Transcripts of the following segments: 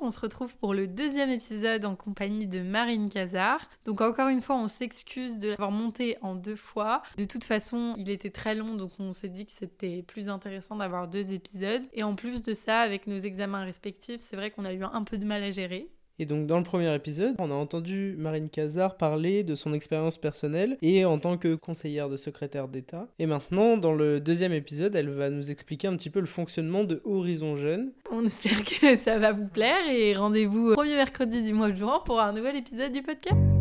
on se retrouve pour le deuxième épisode en compagnie de Marine Cazard. Donc encore une fois, on s'excuse de l'avoir monté en deux fois. De toute façon, il était très long, donc on s'est dit que c'était plus intéressant d'avoir deux épisodes. Et en plus de ça, avec nos examens respectifs, c'est vrai qu'on a eu un peu de mal à gérer. Et donc dans le premier épisode, on a entendu Marine Cazard parler de son expérience personnelle et en tant que conseillère de secrétaire d'État. Et maintenant, dans le deuxième épisode, elle va nous expliquer un petit peu le fonctionnement de Horizon Jeune. On espère que ça va vous plaire et rendez-vous premier mercredi du mois de juin pour un nouvel épisode du podcast.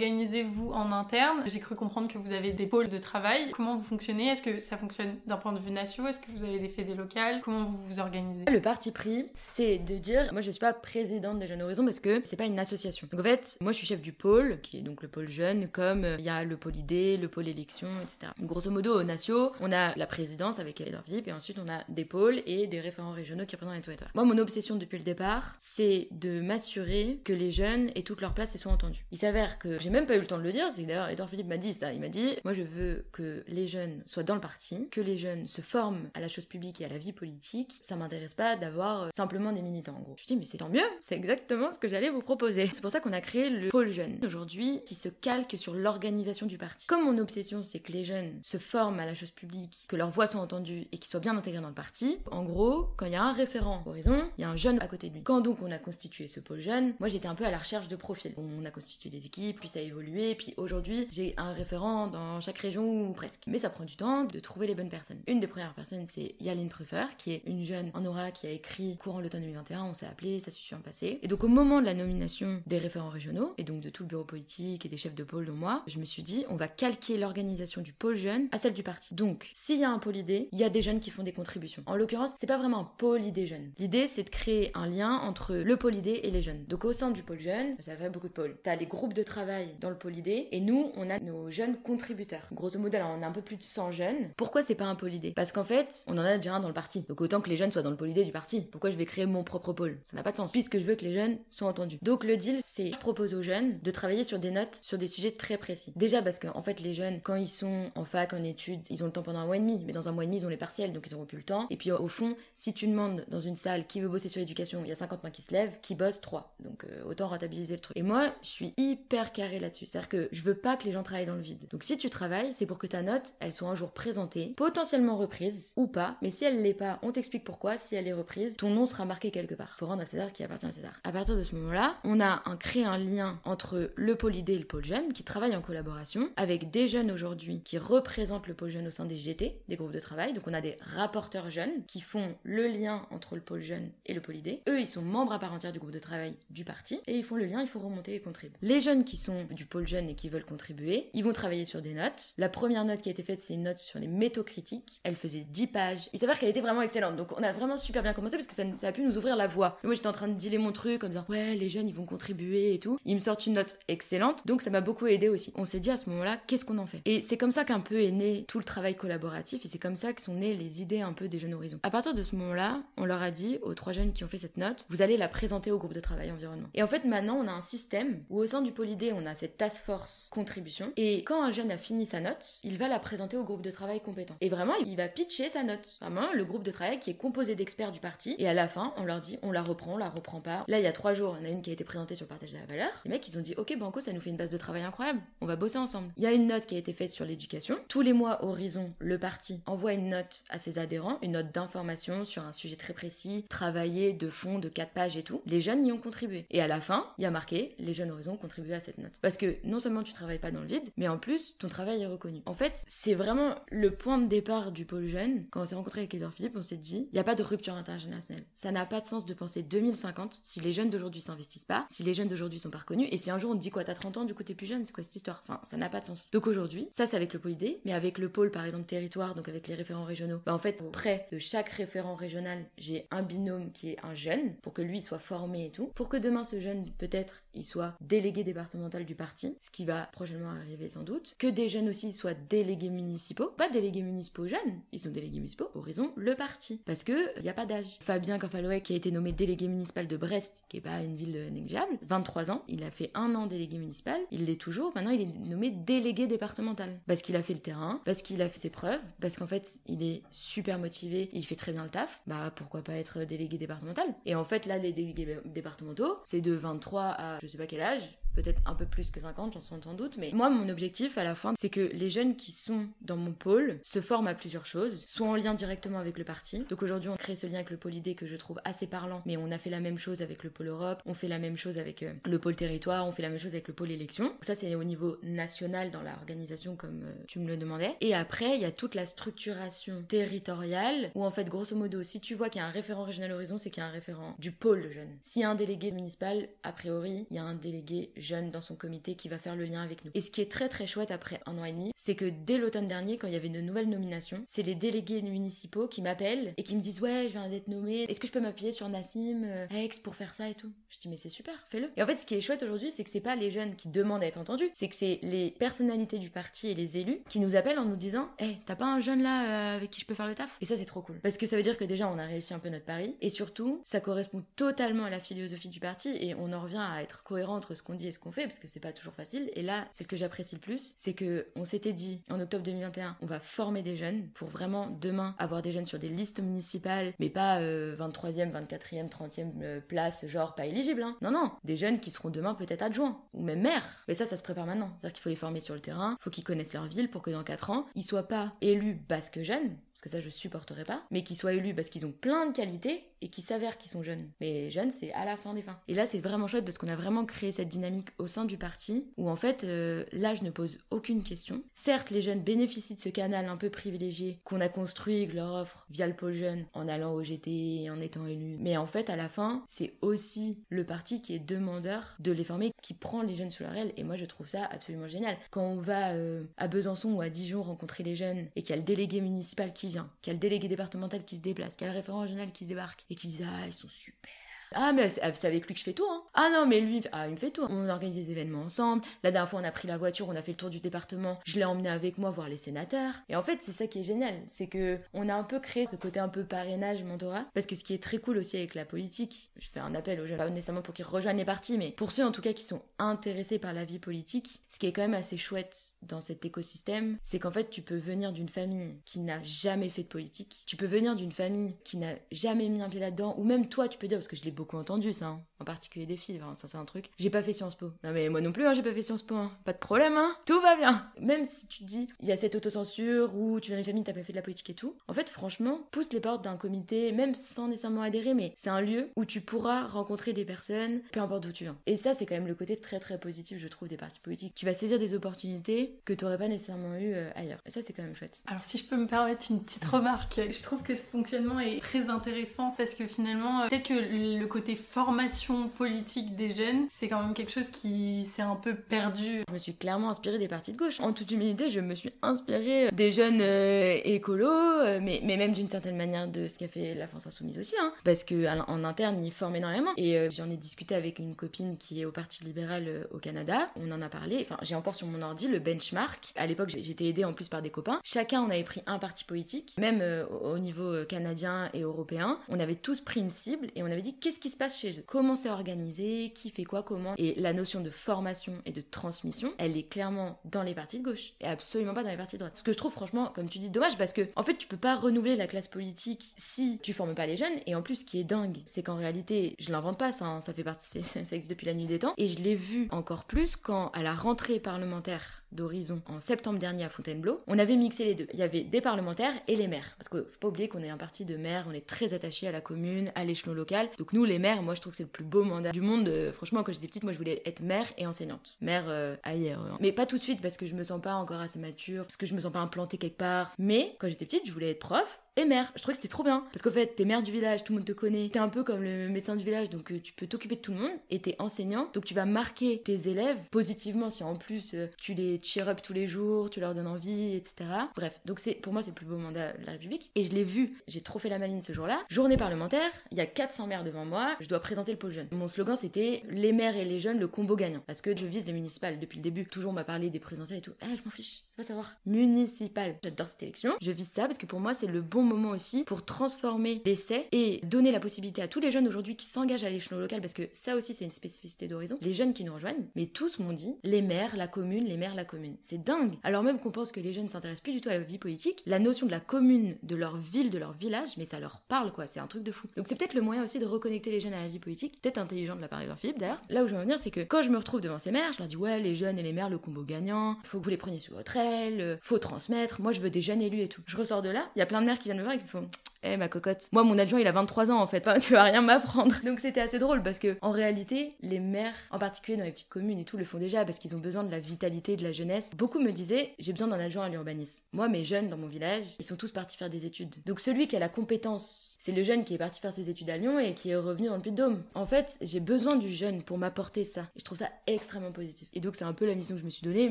Vous vous organisez-vous en interne? J'ai cru comprendre que vous avez des pôles de travail. Comment vous fonctionnez? Est-ce que ça fonctionne d'un point de vue national? Est-ce que vous avez des fédés locales? Comment vous vous organisez? Le parti pris, c'est de dire, moi je suis pas présidente des Jeunes Horizons parce que c'est pas une association. Donc en fait, moi je suis chef du pôle, qui est donc le pôle jeune, comme euh, il y a le pôle idée, le pôle élection, etc. grosso modo, au Natio, on a la présidence avec Edouard Philippe et ensuite on a des pôles et des référents régionaux qui représentent les tout Moi, mon obsession depuis le départ, c'est de m'assurer que les jeunes aient toute leur place et soient entendus. Il s'avère que j'ai même pas eu le temps de le dire, c'est d'ailleurs Edouard Philippe m'a dit ça. Il m'a dit Moi je veux que les jeunes soient dans le parti, que les jeunes se forment à la chose publique et à la vie politique. Ça m'intéresse pas d'avoir euh, simplement des militants en gros. Je dis Mais c'est tant mieux, c'est exactement ce que j'allais vous proposer. C'est pour ça qu'on a créé le pôle jeune. Aujourd'hui, qui se calque sur l'organisation du parti. Comme mon obsession c'est que les jeunes se forment à la chose publique, que leurs voix soient entendues et qu'ils soient bien intégrés dans le parti, en gros, quand il y a un référent Horizon, il y a un jeune à côté de lui. Quand donc on a constitué ce pôle jeune, moi j'étais un peu à la recherche de profils. On a constitué des équipes, puis ça évolué, puis aujourd'hui j'ai un référent dans chaque région ou presque. Mais ça prend du temps de trouver les bonnes personnes. Une des premières personnes c'est Yaline Prefer, qui est une jeune en aura qui a écrit courant l'automne 2021, on s'est appelé, ça se bien passé. Et donc au moment de la nomination des référents régionaux, et donc de tout le bureau politique et des chefs de pôle dont moi, je me suis dit on va calquer l'organisation du pôle jeune à celle du parti. Donc s'il y a un pôle idée, il y a des jeunes qui font des contributions. En l'occurrence, c'est pas vraiment un pôle idée jeune. L'idée c'est de créer un lien entre le pôle idée et les jeunes. Donc au sein du pôle jeune, ça fait beaucoup de pôles. T'as les groupes de travail dans le polydé et nous on a nos jeunes contributeurs. Grosso modo on a un peu plus de 100 jeunes. Pourquoi c'est pas un polydé? Parce qu'en fait on en a déjà un dans le parti. Donc autant que les jeunes soient dans le polydé du parti. Pourquoi je vais créer mon propre pôle? Ça n'a pas de sens puisque je veux que les jeunes soient entendus. Donc le deal c'est je propose aux jeunes de travailler sur des notes sur des sujets très précis. Déjà parce qu'en en fait les jeunes quand ils sont en fac, en études, ils ont le temps pendant un mois et demi. Mais dans un mois et demi ils ont les partiels donc ils auront plus le temps. Et puis au fond si tu demandes dans une salle qui veut bosser sur l'éducation, il y a 50 mains qui se lèvent, qui bossent 3. Donc euh, autant rentabiliser le truc. Et moi je suis hyper carré là-dessus. C'est-à-dire que je veux pas que les gens travaillent dans le vide. Donc si tu travailles, c'est pour que ta note, elle soit un jour présentée, potentiellement reprise ou pas. Mais si elle l'est pas, on t'explique pourquoi. Si elle est reprise, ton nom sera marqué quelque part. Faut rendre à César ce qui appartient à César. À partir de ce moment-là, on a créé un lien entre le pôle idée et le pôle jeune qui travaillent en collaboration avec des jeunes aujourd'hui qui représentent le pôle jeune au sein des GT, des groupes de travail. Donc on a des rapporteurs jeunes qui font le lien entre le pôle jeune et le pôle idée. Eux, ils sont membres à part entière du groupe de travail du parti et ils font le lien, il faut remonter et contribuer. Les jeunes qui sont du pôle jeune et qui veulent contribuer, ils vont travailler sur des notes. La première note qui a été faite, c'est une note sur les métaux critiques. Elle faisait 10 pages. Il s'avère qu'elle était vraiment excellente. Donc on a vraiment super bien commencé parce que ça, a pu nous ouvrir la voie. moi j'étais en train de dealer mon truc en disant ouais les jeunes ils vont contribuer et tout. Ils me sortent une note excellente. Donc ça m'a beaucoup aidé aussi. On s'est dit à ce moment-là qu'est-ce qu'on en fait? Et c'est comme ça qu'un peu est né tout le travail collaboratif et c'est comme ça que sont nées les idées un peu des jeunes horizons. À partir de ce moment-là, on leur a dit aux trois jeunes qui ont fait cette note, vous allez la présenter au groupe de travail environnement. Et en fait maintenant on a un système où au sein du polydé on a cette task force contribution et quand un jeune a fini sa note, il va la présenter au groupe de travail compétent. Et vraiment, il va pitcher sa note. Vraiment, le groupe de travail qui est composé d'experts du parti. Et à la fin, on leur dit, on la reprend, on la reprend pas. Là, il y a trois jours, il y en a une qui a été présentée sur le partage de la valeur. Les mecs, ils ont dit, ok, Banco, ça nous fait une base de travail incroyable. On va bosser ensemble. Il y a une note qui a été faite sur l'éducation. Tous les mois, Horizon, le parti, envoie une note à ses adhérents, une note d'information sur un sujet très précis, travaillé de fond, de quatre pages et tout. Les jeunes y ont contribué. Et à la fin, il y a marqué, les jeunes Horizon contribuent à cette note. Parce que non seulement tu travailles pas dans le vide, mais en plus, ton travail est reconnu. En fait, c'est vraiment le point de départ du pôle jeune. Quand on s'est rencontré avec Edouard Philippe, on s'est dit, il n'y a pas de rupture intergénérationnelle. Ça n'a pas de sens de penser 2050 si les jeunes d'aujourd'hui s'investissent pas, si les jeunes d'aujourd'hui sont pas reconnus, et si un jour on te dit quoi, t'as 30 ans, du coup t'es plus jeune, c'est quoi cette histoire? Enfin, ça n'a pas de sens. Donc aujourd'hui, ça c'est avec le pôle idée, mais avec le pôle par exemple territoire, donc avec les référents régionaux, bah en fait, auprès de chaque référent régional, j'ai un binôme qui est un jeune, pour que lui soit formé et tout, pour que demain ce jeune, peut-être, il soit délégué départemental du parti, ce qui va prochainement arriver sans doute, que des jeunes aussi soient délégués municipaux, pas délégués municipaux jeunes, ils sont délégués municipaux, Horizon, le parti, parce que il n'y a pas d'âge. Fabien Corfaloé, qui a été nommé délégué municipal de Brest, qui est pas une ville négligeable, 23 ans, il a fait un an délégué municipal, il l'est toujours, maintenant il est nommé délégué départemental, parce qu'il a fait le terrain, parce qu'il a fait ses preuves, parce qu'en fait il est super motivé, il fait très bien le taf, bah pourquoi pas être délégué départemental? Et en fait là, les délégués départementaux, c'est de 23 à je sais pas quel âge, peut-être un peu plus que 50, j'en sens sans doute, mais moi, mon objectif à la fin, c'est que les jeunes qui sont dans mon pôle se forment à plusieurs choses, soit en lien directement avec le parti. Donc aujourd'hui, on crée ce lien avec le pôle idée que je trouve assez parlant, mais on a fait la même chose avec le pôle Europe, on fait la même chose avec euh, le pôle territoire, on fait la même chose avec le pôle élection. Ça, c'est au niveau national dans l'organisation, comme euh, tu me le demandais. Et après, il y a toute la structuration territoriale, où en fait, grosso modo, si tu vois qu'il y a un référent régional horizon, c'est qu'il y a un référent du pôle jeune. S'il y a un délégué municipal, a priori, il y a un délégué jeune dans son comité qui va faire le lien avec nous. Et ce qui est très très chouette après un an et demi, c'est que dès l'automne dernier, quand il y avait de nouvelles nominations, c'est les délégués municipaux qui m'appellent et qui me disent ouais, je viens d'être nommé, est-ce que je peux m'appuyer sur Nassim, euh, pour faire ça et tout? Je dis mais c'est super, fais-le. Et en fait, ce qui est chouette aujourd'hui, c'est que c'est pas les jeunes qui demandent à être entendus, c'est que c'est les personnalités du parti et les élus qui nous appellent en nous disant hé, t'as pas un jeune là euh, avec qui je peux faire le taf? Et ça, c'est trop cool. Parce que ça veut dire que déjà, on a réussi un peu notre pari et surtout, ça correspond totalement à la philosophie du parti et on en revient à être cohérent entre ce qu'on dit ce qu'on fait parce que c'est pas toujours facile. Et là, c'est ce que j'apprécie le plus, c'est que on s'était dit en octobre 2021, on va former des jeunes pour vraiment demain avoir des jeunes sur des listes municipales, mais pas 23e, 24e, 30e place, genre pas éligible. Hein. Non, non, des jeunes qui seront demain peut-être adjoints ou même maires. Mais ça, ça se prépare maintenant. C'est-à-dire qu'il faut les former sur le terrain, faut qu'ils connaissent leur ville pour que dans 4 ans, ils soient pas élus basque jeunes, parce que ça je supporterai pas, mais qu'ils soient élus parce qu'ils ont plein de qualités et qui s'avèrent qu'ils sont jeunes. Mais jeunes, c'est à la fin des fins. Et là, c'est vraiment chouette parce qu'on a vraiment créé cette dynamique au sein du parti où en fait, euh, l'âge ne pose aucune question. Certes, les jeunes bénéficient de ce canal un peu privilégié qu'on a construit, que leur offre via le pôle jeune, en allant au GT et en étant élu. Mais en fait, à la fin, c'est aussi le parti qui est demandeur de les former, qui prend les jeunes sous leur aile. Et moi, je trouve ça absolument génial. Quand on va euh, à Besançon ou à Dijon rencontrer les jeunes et qu'il y a le délégué municipal qui vient, qu'il y a le délégué départemental qui se déplace, qu'il y a le référent régional qui se débarque et qui disent ah ils sont super ah, mais c'est avec lui que je fais tout, hein. Ah non, mais lui, ah, il me fait tout. On organise des événements ensemble. La dernière fois, on a pris la voiture, on a fait le tour du département. Je l'ai emmené avec moi voir les sénateurs. Et en fait, c'est ça qui est génial. C'est que on a un peu créé ce côté un peu parrainage, mentorat. Parce que ce qui est très cool aussi avec la politique, je fais un appel aux jeunes, pas nécessairement pour qu'ils rejoignent les partis, mais pour ceux en tout cas qui sont intéressés par la vie politique, ce qui est quand même assez chouette dans cet écosystème, c'est qu'en fait, tu peux venir d'une famille qui n'a jamais fait de politique. Tu peux venir d'une famille qui n'a jamais mis un pied là-dedans. Ou même toi, tu peux dire, parce que je l'ai beaucoup entendu ça, hein. en particulier des filles, ça c'est un truc. J'ai pas fait Sciences Po. Non mais moi non plus, hein, j'ai pas fait Sciences Po. Hein. Pas de problème, hein. Tout va bien. Même si tu te dis, il y a cette autocensure ou tu viens d'une famille, t'as pas fait de la politique et tout. En fait, franchement, pousse les portes d'un comité, même sans nécessairement adhérer, mais c'est un lieu où tu pourras rencontrer des personnes, peu importe d'où tu viens. Et ça, c'est quand même le côté très très positif, je trouve, des partis politiques. Tu vas saisir des opportunités que t'aurais pas nécessairement eu euh, ailleurs. Et ça, c'est quand même chouette. Alors, si je peux me permettre une petite remarque, je trouve que ce fonctionnement est très intéressant parce que finalement, euh, peut-être que le côté formation politique des jeunes, c'est quand même quelque chose qui s'est un peu perdu. Je me suis clairement inspirée des partis de gauche. En toute humilité, je me suis inspirée des jeunes euh, écolos, euh, mais, mais même d'une certaine manière de ce qu'a fait la France Insoumise aussi, hein, parce que en interne, ils forment énormément. Et euh, j'en ai discuté avec une copine qui est au Parti libéral au Canada. On en a parlé. Enfin, j'ai encore sur mon ordi le benchmark. À l'époque, j'étais aidée en plus par des copains. Chacun, on avait pris un parti politique, même au niveau canadien et européen. On avait tous pris une cible et on avait dit qu'est-ce qui se passe chez eux, comment c'est organisé, qui fait quoi, comment. Et la notion de formation et de transmission, elle est clairement dans les partis de gauche et absolument pas dans les partis de droite. Ce que je trouve franchement, comme tu dis, dommage parce que en fait tu peux pas renouveler la classe politique si tu formes pas les jeunes. Et en plus, ce qui est dingue, c'est qu'en réalité, je l'invente pas, ça, hein, ça fait partie, ça existe depuis la nuit des temps. Et je l'ai vu encore plus quand à la rentrée parlementaire d'Horizon en septembre dernier à Fontainebleau, on avait mixé les deux. Il y avait des parlementaires et les maires. Parce qu'il faut pas oublier qu'on est un parti de maires, on est très attaché à la commune, à l'échelon local. Donc nous, les maires, moi je trouve que c'est le plus beau mandat du monde. Euh, franchement, quand j'étais petite, moi je voulais être maire et enseignante. Maire euh, ailleurs. Hein. Mais pas tout de suite parce que je me sens pas encore assez mature, parce que je me sens pas implantée quelque part. Mais quand j'étais petite, je voulais être prof et maire. Je trouvais que c'était trop bien. Parce qu'en fait, t'es maire du village, tout le monde te connaît. T'es un peu comme le médecin du village, donc euh, tu peux t'occuper de tout le monde. Et t'es enseignant, donc tu vas marquer tes élèves positivement si en plus euh, tu les cheer up tous les jours, tu leur donnes envie, etc. Bref, donc c'est pour moi c'est le plus beau mandat de la République. Et je l'ai vu, j'ai trop fait la maline ce jour-là. Journée parlementaire, il y a 400 maires devant moi, je dois présenter le pôle jeune. Mon slogan c'était les maires et les jeunes, le combo gagnant. Parce que je vise les municipales depuis le début. Toujours on m'a parlé des présidentielles et tout. Eh, je m'en fiche, je savoir. Municipal. J'adore cette élection. Je vise ça parce que pour moi c'est le bon moment aussi pour transformer l'essai et donner la possibilité à tous les jeunes aujourd'hui qui s'engagent à l'échelon local parce que ça aussi c'est une spécificité d'horizon. Les jeunes qui nous rejoignent, mais tous m'ont dit les maires, la commune, les maires, la commune. C'est dingue. Alors même qu'on pense que les jeunes s'intéressent plus du tout à la vie politique, la notion de la commune, de leur ville, de leur village, mais ça leur parle quoi, c'est un truc de fou. Donc c'est peut-être le moyen aussi de reconnecter les jeunes à la vie politique, peut-être intelligent de la part d'Edouard Philippe d'ailleurs. Là où je veux en venir, c'est que quand je me retrouve devant ces maires, je leur dis ouais, les jeunes et les maires, le combo gagnant, faut que vous les preniez sous votre aile, faut transmettre, moi je veux des jeunes élus et tout. Je ressors de là, il y a plein de maires qui viennent me voir et eh ma cocotte, moi mon adjoint il a 23 ans en fait, tu vas rien m'apprendre. Donc c'était assez drôle parce que en réalité, les maires, en particulier dans les petites communes et tout, le font déjà parce qu'ils ont besoin de la vitalité, de la jeunesse. Beaucoup me disaient j'ai besoin d'un adjoint à l'urbanisme. Moi mes jeunes dans mon village, ils sont tous partis faire des études. Donc celui qui a la compétence, c'est le jeune qui est parti faire ses études à Lyon et qui est revenu dans le Puy-de-Dôme. En fait, j'ai besoin du jeune pour m'apporter ça. Et je trouve ça extrêmement positif. Et donc c'est un peu la mission que je me suis donnée,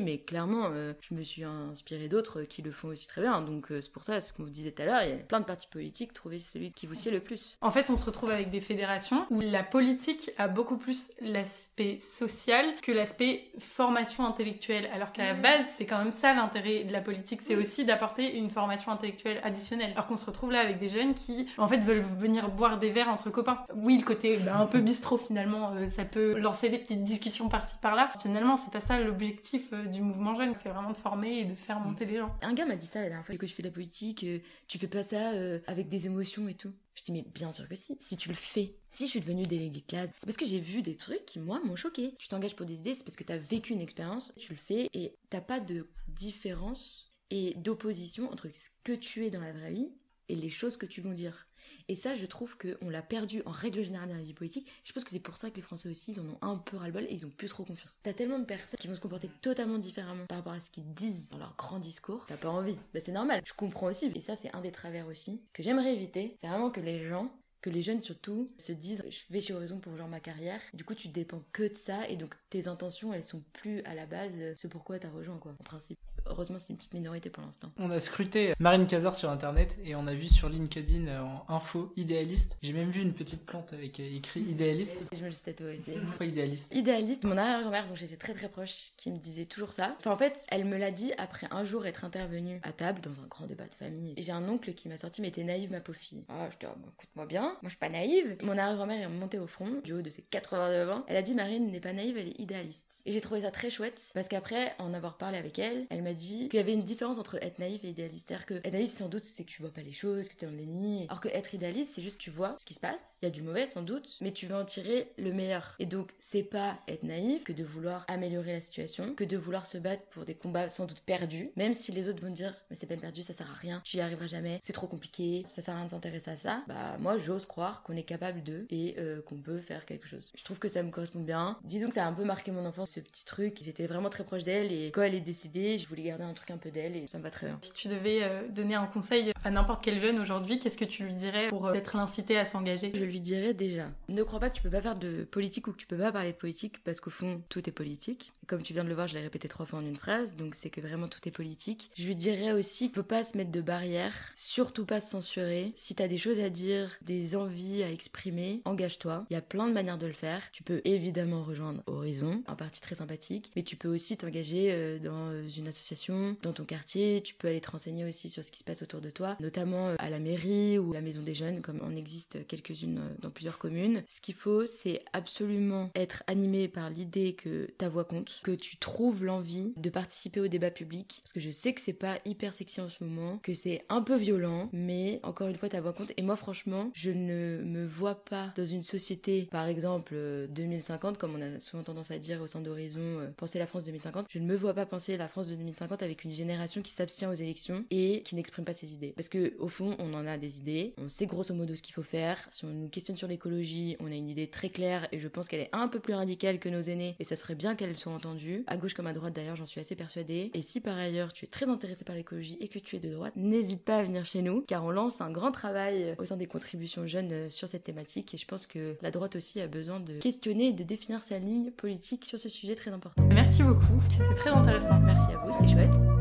mais clairement, euh, je me suis inspirée d'autres qui le font aussi très bien. Donc euh, c'est pour ça, ce qu'on vous disait tout à l'heure, il y a plein de partis politiques, trouvez celui qui vous sied le plus. En fait, on se retrouve avec des fédérations où la politique a beaucoup plus l'aspect social que l'aspect formation intellectuelle. Alors qu'à la base, c'est quand même ça l'intérêt de la politique, c'est aussi d'apporter une formation intellectuelle additionnelle. Alors qu'on se retrouve là avec des jeunes qui, en fait, veulent venir boire des verres entre copains. Oui, le côté bah, un peu bistrot finalement, euh, ça peut lancer des petites discussions par-ci par-là. Finalement, c'est pas ça l'objectif euh, du mouvement jeune, c'est vraiment de former et de faire monter les gens. Un gars m'a dit ça la dernière fois que je fais de la politique, euh, tu fais pas ça euh, avec des émotions et tout. Je dis mais bien sûr que si, si tu le fais. Si je suis devenue déléguée de classe, c'est parce que j'ai vu des trucs qui moi m'ont choqué. Tu t'engages pour des idées, c'est parce que t'as vécu une expérience, tu le fais et t'as pas de différence et d'opposition entre ce que tu es dans la vraie vie et les choses que tu vont dire. Et ça, je trouve qu'on l'a perdu en règle générale dans la vie politique. Je pense que c'est pour ça que les Français aussi, ils en ont un peu ras-le-bol et ils ont plus trop confiance. T'as tellement de personnes qui vont se comporter totalement différemment par rapport à ce qu'ils disent dans leur grand discours. T'as pas envie. Bah, c'est normal. Je comprends aussi. Et ça, c'est un des travers aussi. Que j'aimerais éviter, c'est vraiment que les gens que les jeunes surtout se disent je vais chez Horizon pour genre ma carrière du coup tu dépends que de ça et donc tes intentions elles sont plus à la base euh, ce pourquoi t'as rejoint quoi en principe heureusement c'est une petite minorité pour l'instant On a scruté Marine Cazard sur internet et on a vu sur LinkedIn euh, en info idéaliste. J'ai même vu une petite plante avec euh, écrit idéaliste. je me le suis tatoué aussi Pourquoi idéaliste? Idéaliste, mon arrière-grand-mère dont j'étais très très proche, qui me disait toujours ça. Enfin en fait, elle me l'a dit après un jour être intervenue à table dans un grand débat de famille. Et j'ai un oncle qui m'a sorti mais t'es naïve ma pauvre fille. Ah je dis ah, bon, écoute-moi bien, moi je suis pas naïve. Mon arrière-grand-mère est montée au front, du haut de ses 89 ans. Elle a dit Marine n'est pas naïve, elle est idéaliste. Et j'ai trouvé ça très chouette parce qu'après en avoir parlé avec elle, elle m'a dit qu'il y avait une différence entre être naïf et idéaliste. C'est-à-dire que être naïf sans doute c'est que tu vois pas les choses, que t'es dans le déni. Alors que être idéaliste c'est juste tu vois ce qui se passe. Il y a du mauvais sans doute, mais tu veux en tirer le meilleur. Et donc c'est pas être naïf que de vouloir améliorer la situation, que de vouloir se battre pour des combats sans doute perdus, même si les autres vont dire mais c'est peine perdue, ça sert à rien, tu y arriveras jamais, c'est trop compliqué, ça sert à rien de s'intéresser à ça. Bah moi j'ose croire qu'on est capable de et euh, qu'on peut faire quelque chose. Je trouve que ça me correspond bien. Disons que ça a un peu marqué mon enfance ce petit truc. J'étais vraiment très proche d'elle et quand elle est décédée, je voulais garder un truc un peu d'elle et ça me va très bien. Si tu devais euh, donner un conseil à n'importe quel jeune aujourd'hui, qu'est-ce que tu lui dirais pour euh, être l'inciter à s'engager? Je lui dirais déjà, ne crois pas que tu peux pas faire de politique ou que tu peux pas parler de politique parce qu'au fond, tout est politique. Comme tu viens de le voir, je l'ai répété trois fois en une phrase, donc c'est que vraiment tout est politique. Je lui dirais aussi qu'il faut pas se mettre de barrières, surtout pas se censurer. Si t'as des choses à dire, des envies à exprimer, engage-toi. Il y a plein de manières de le faire. Tu peux évidemment rejoindre Horizon, un parti très sympathique, mais tu peux aussi t'engager euh, dans une association, dans ton quartier. Tu peux aller te renseigner aussi sur ce qui se passe autour de toi, notamment euh, à la mairie ou la maison des jeunes, comme on existe quelques-unes euh, dans plusieurs communes. Ce qu'il faut, c'est absolument être animé par l'idée que ta voix compte, que tu trouves l'envie de participer au débat public, parce que je sais que c'est pas hyper sexy en ce moment, que c'est un peu violent, mais encore une fois, ta voix compte. Et moi, franchement, je ne me vois pas dans une société, par exemple, euh, 2050, comme on a souvent tendance à dire au sein d'Horizon, euh, penser la France 2050. Je ne me vois pas penser la France de 2050 avec une génération qui s'abstient aux élections et qui n'exprime pas ses idées. Parce que, au fond, on en a des idées, on sait grosso modo ce qu'il faut faire. Si on nous questionne sur l'écologie, on a une idée très claire et je pense qu'elle est un peu plus radicale que nos aînés et ça serait bien qu'elle soit entendue à gauche comme à droite d'ailleurs, j'en suis assez persuadée. Et si par ailleurs tu es très intéressé par l'écologie et que tu es de droite, n'hésite pas à venir chez nous, car on lance un grand travail au sein des contributions jeunes sur cette thématique. Et je pense que la droite aussi a besoin de questionner et de définir sa ligne politique sur ce sujet très important. Merci beaucoup, c'était très intéressant. Merci à vous, c'était chouette.